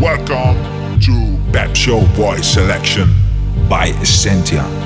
Welcome to Pep Show Voice Selection by Essentia.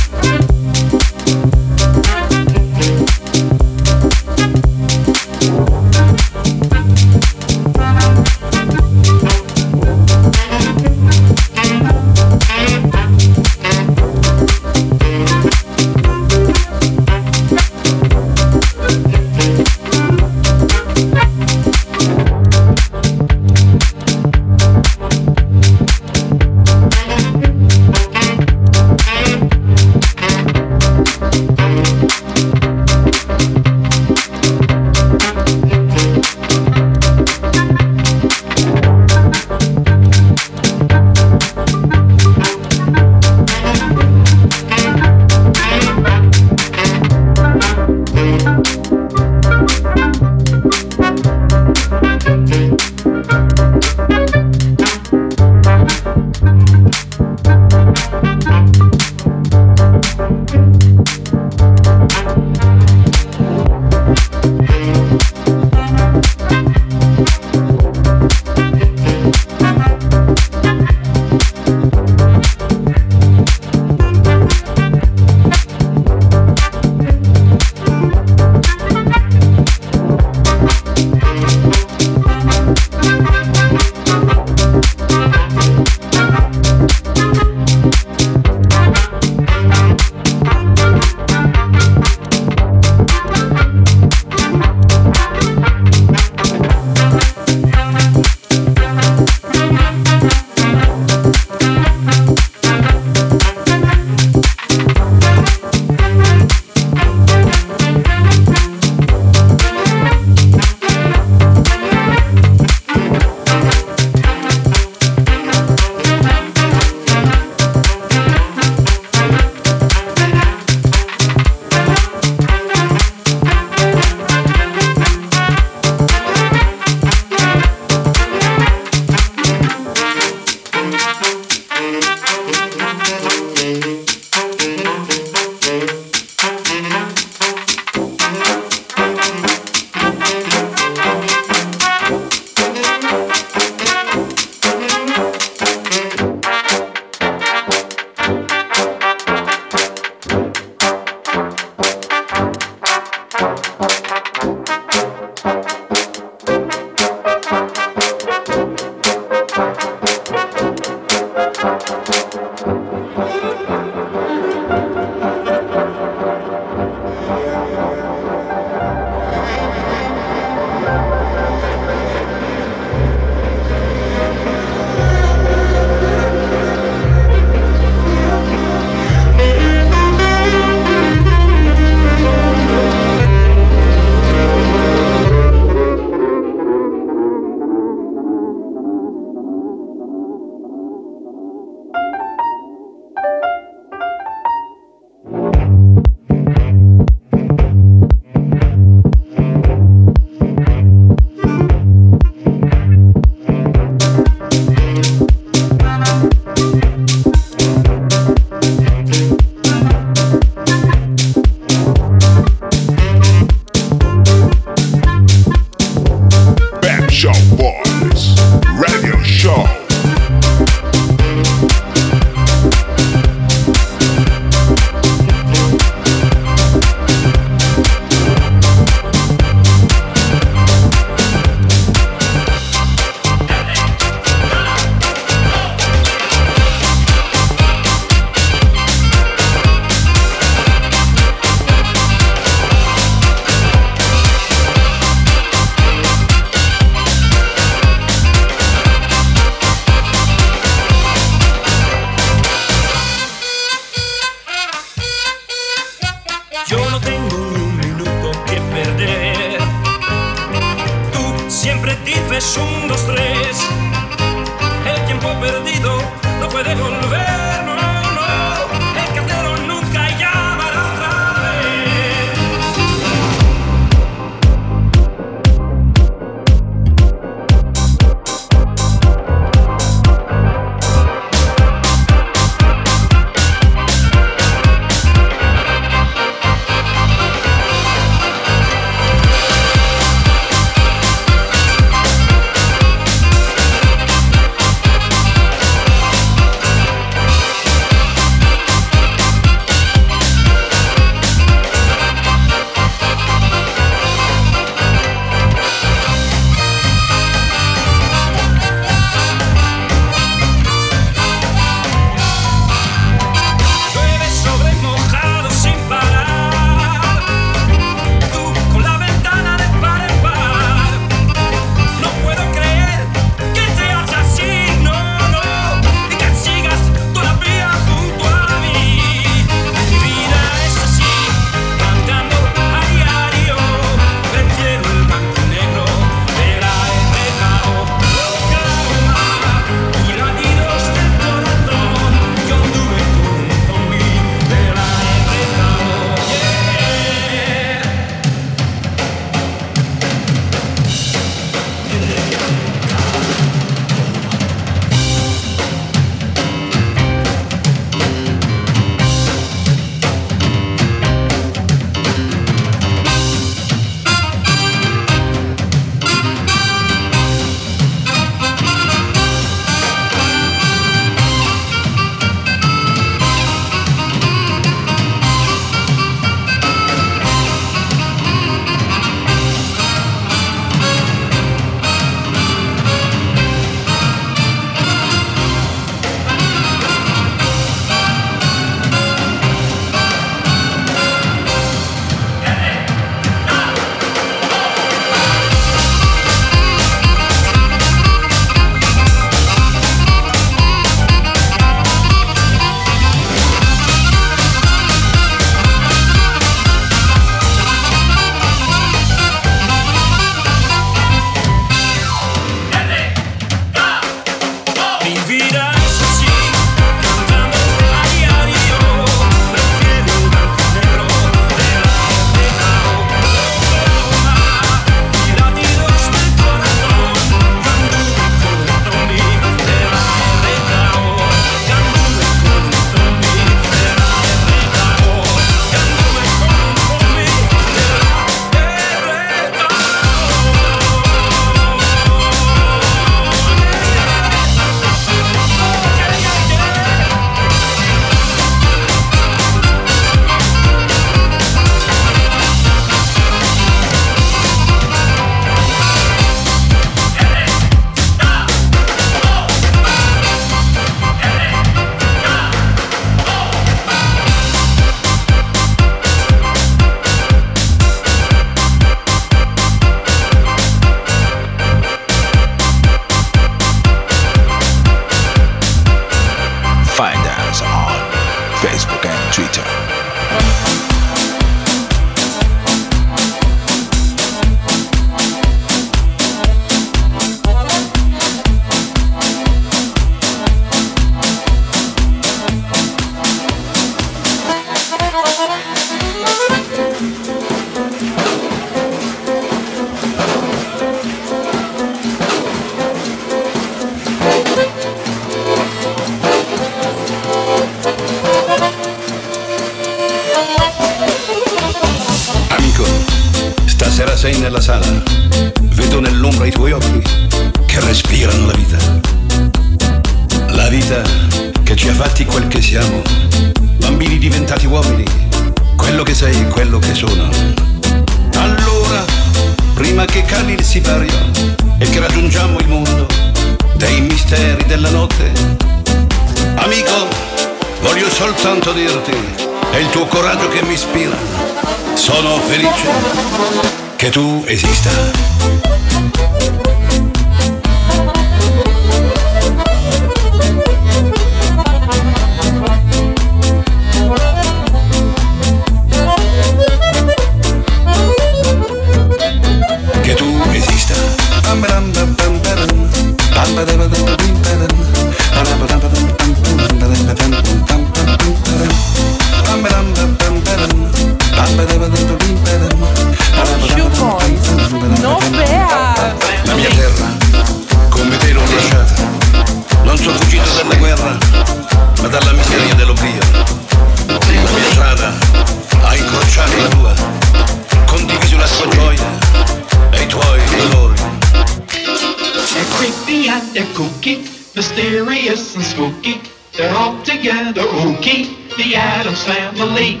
Ooky, the Addams family.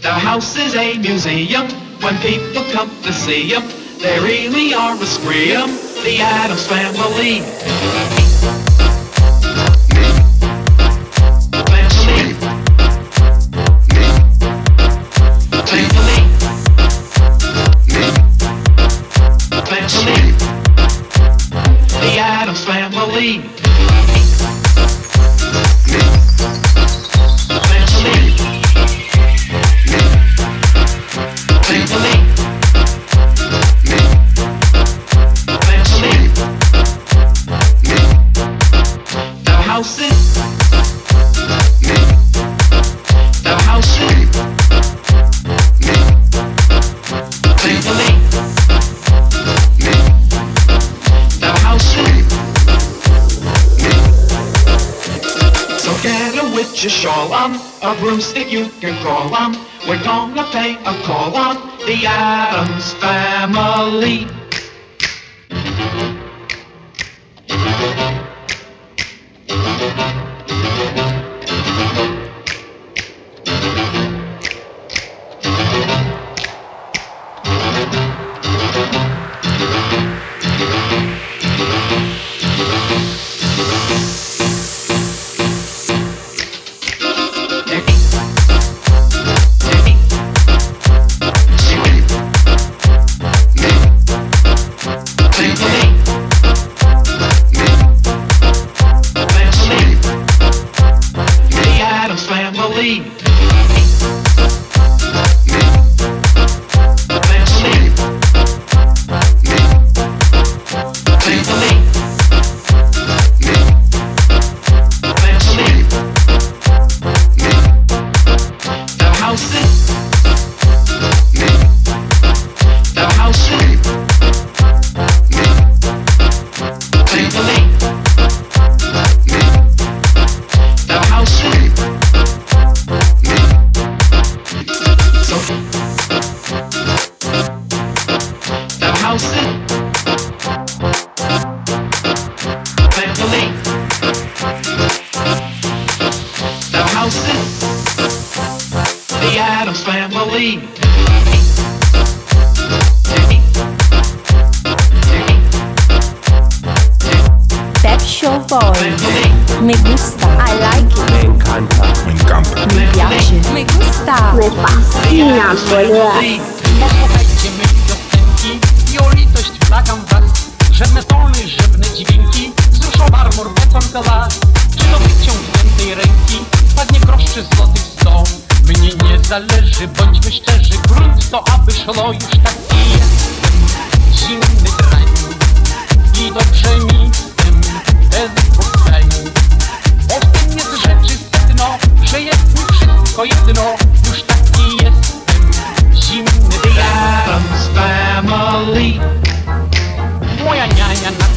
Their house is a museum when people come to see them. They really are a scream, the Addams. Family.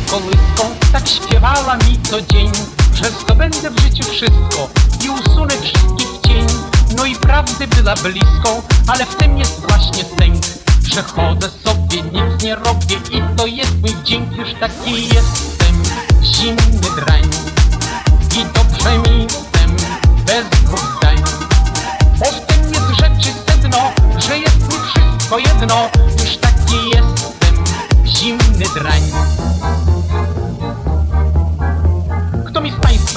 Kołyską tak śpiewała mi co dzień, że zdobędę w życiu wszystko i usunę wszystkich cień. No i prawdy była blisko, ale w tym jest właśnie sęk, że chodzę sobie, nic nie robię i to jest mój dzień, już taki jestem. Zimny drań i dobrze mi tym, bez dwóch zdań. Bo w tym jest rzeczy sedno, że jest mi wszystko jedno, już taki jestem, zimny drań.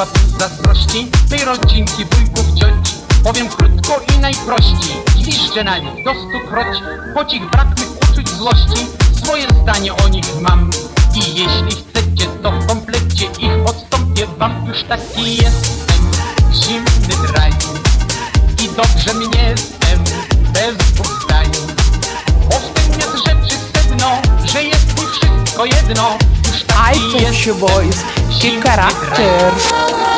Tu zazdrości, tej rodzinki, wujków, cioci, powiem krótko i najprościej, zwiszczę na nich do stokroć, choć ich brak mych uczuć złości, swoje zdanie o nich mam. I jeśli chcecie, to w komplecie ich odstąpię wam, już taki jestem, zimny drań i dobrze mnie jestem bez dwóch zdań. Rzeczy sedno, że jest mi wszystko jedno, I iTunes, boys. Que caráter!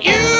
you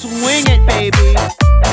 selection it, encanta.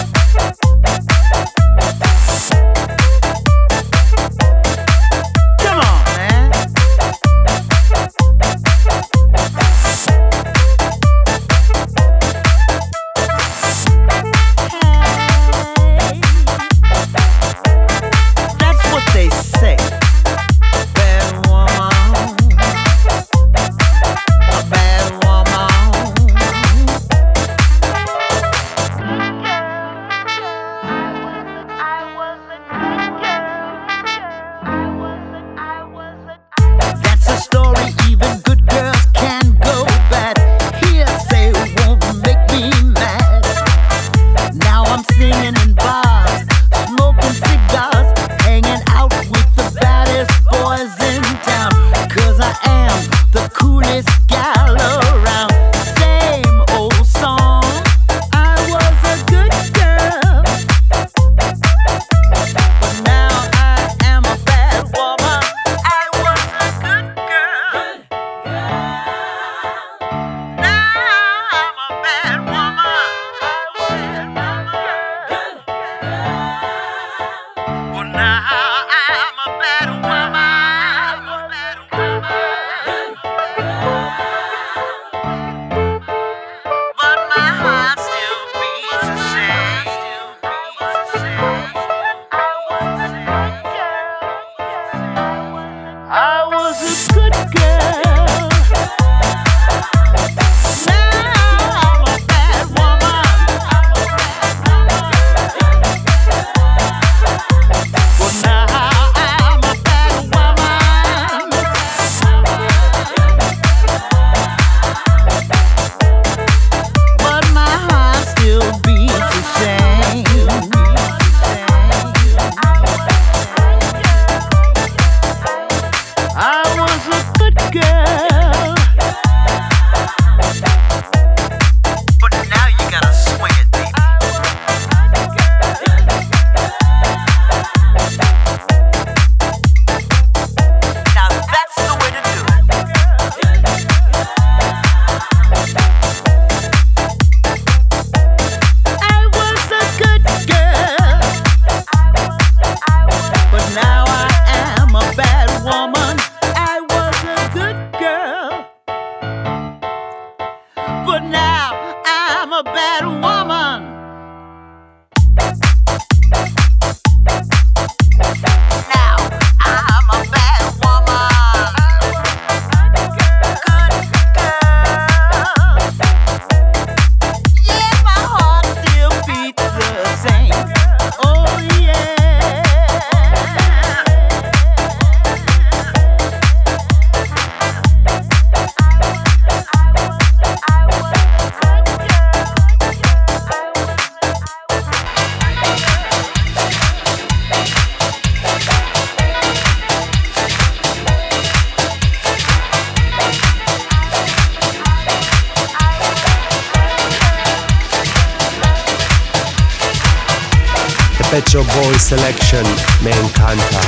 Can say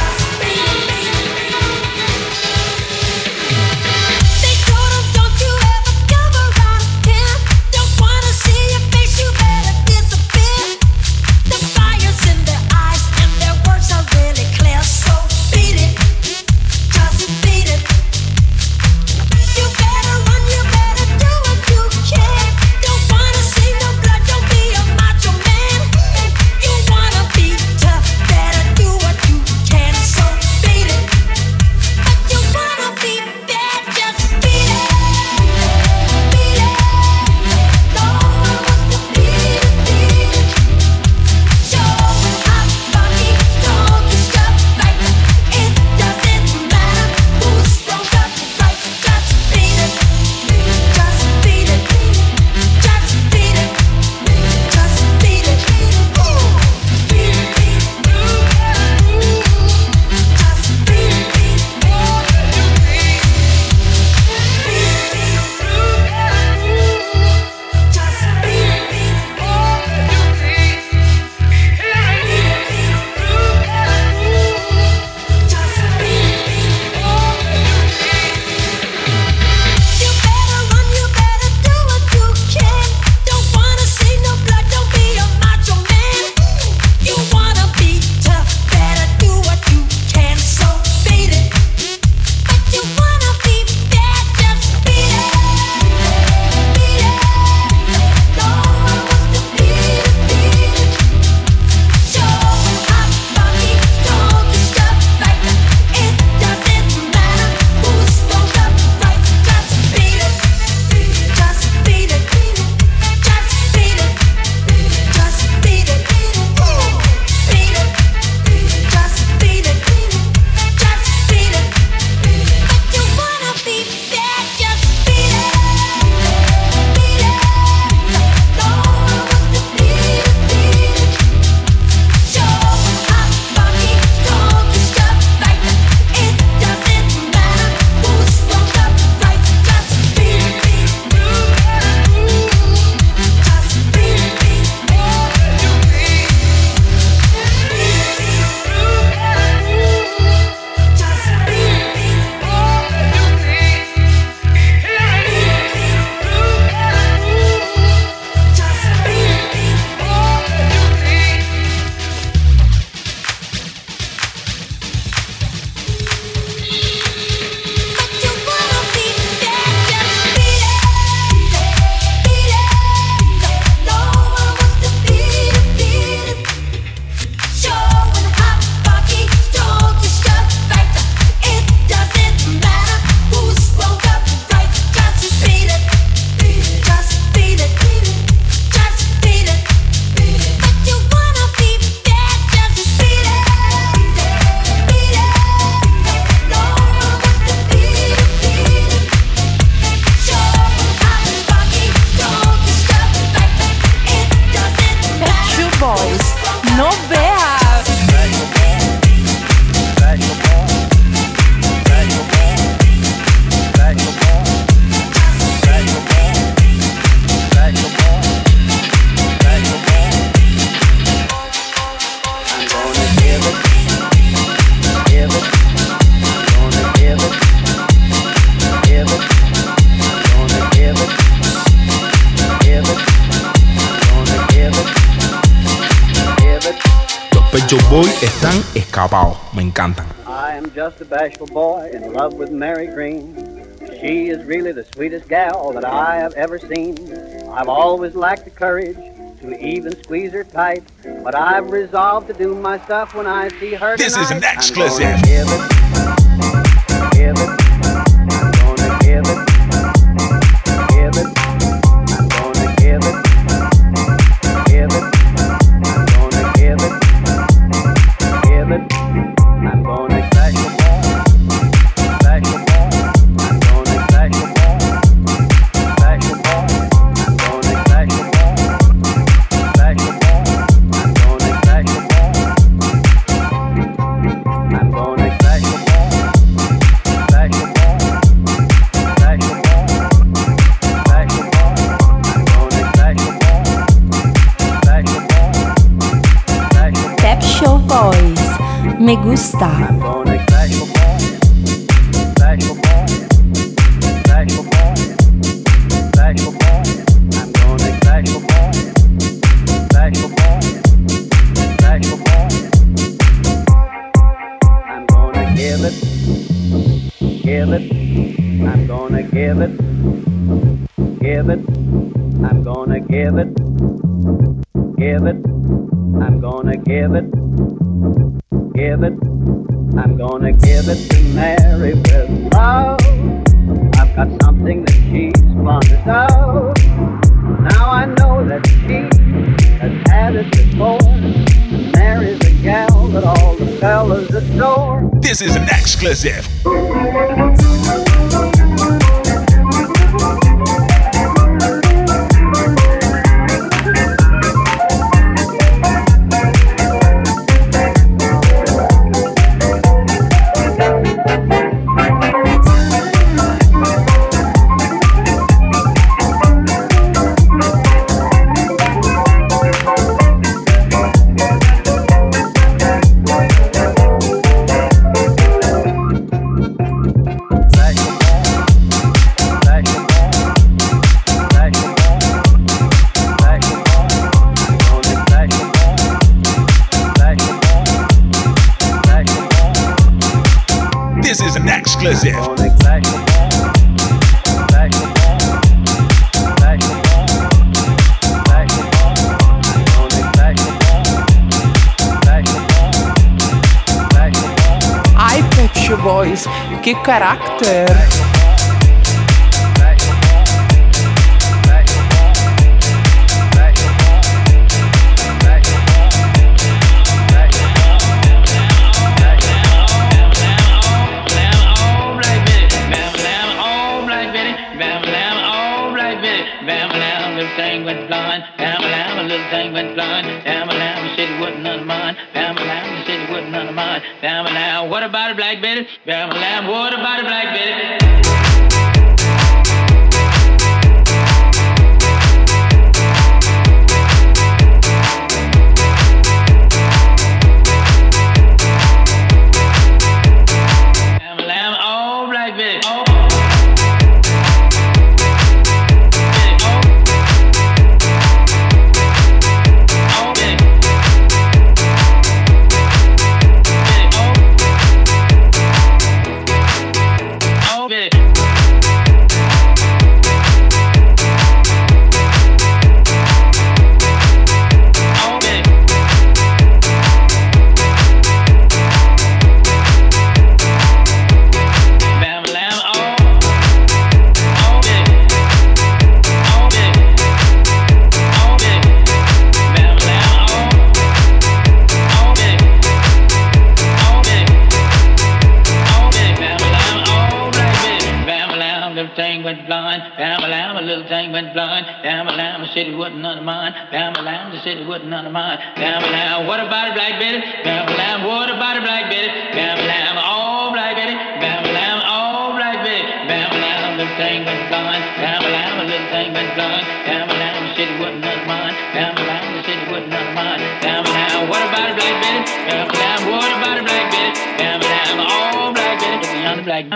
Boy están escapados. Me encantan. I am just a bashful boy in love with Mary Green. She is really the sweetest gal that I have ever seen. I've always lacked the courage to even squeeze her tight, but I've resolved to do my stuff when I see her. This tonight. is an exclusive. degustar. give it. I'm gonna give it. Give it. I'm gonna give it to Mary with love. I've got something that she's fond of. Now I know that she has had it before. Mary's a gal that all the fellas adore. This is an exclusive. Que caráter!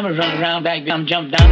cameras run around back, I'm jumped down.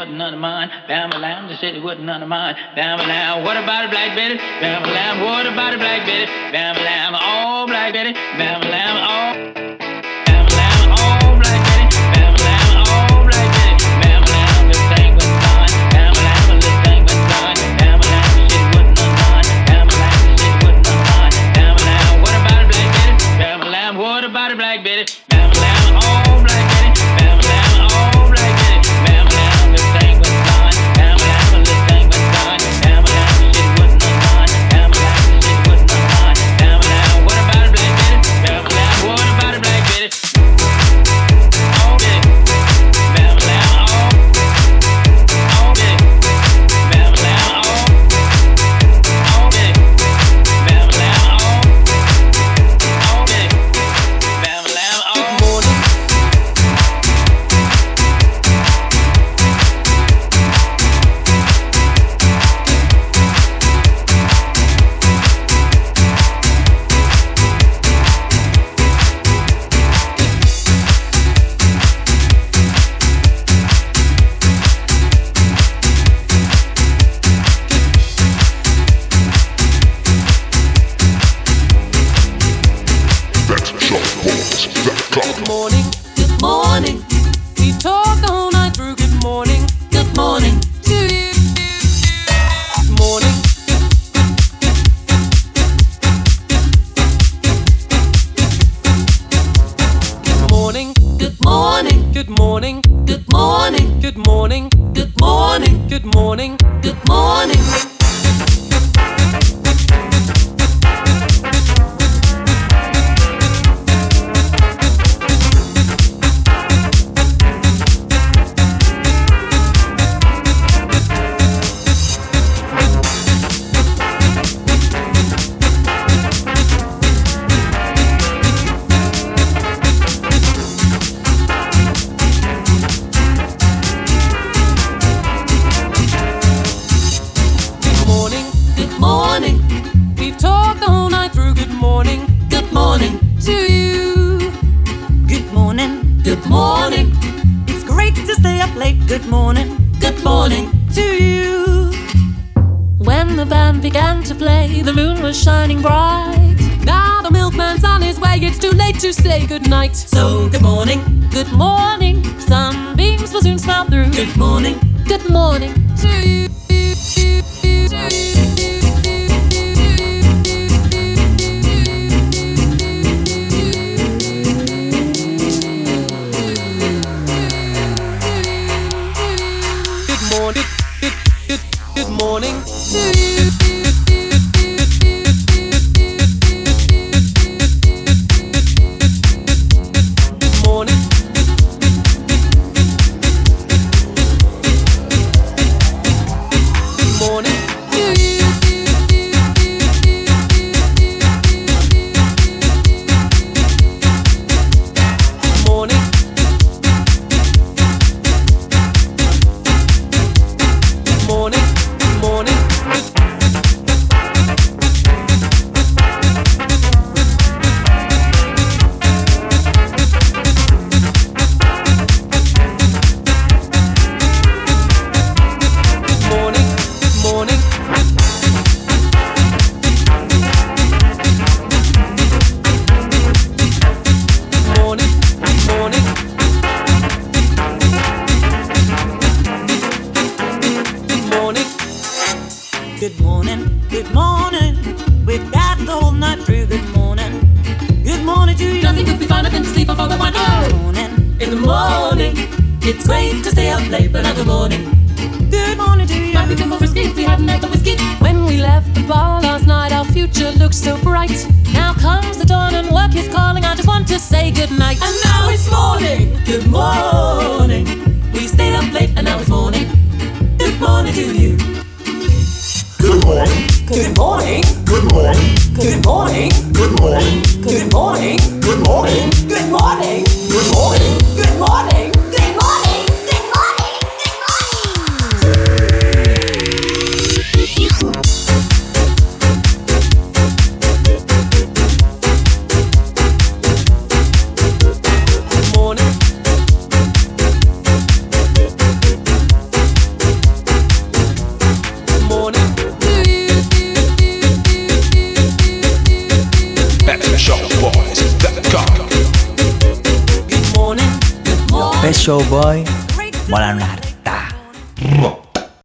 wasn't none of mine. Bamalam, they said it wasn't none of mine. Bamalam, what about a black Betty? Bamalam, what about a black Betty? Bamalam, All black Betty. Bamalam.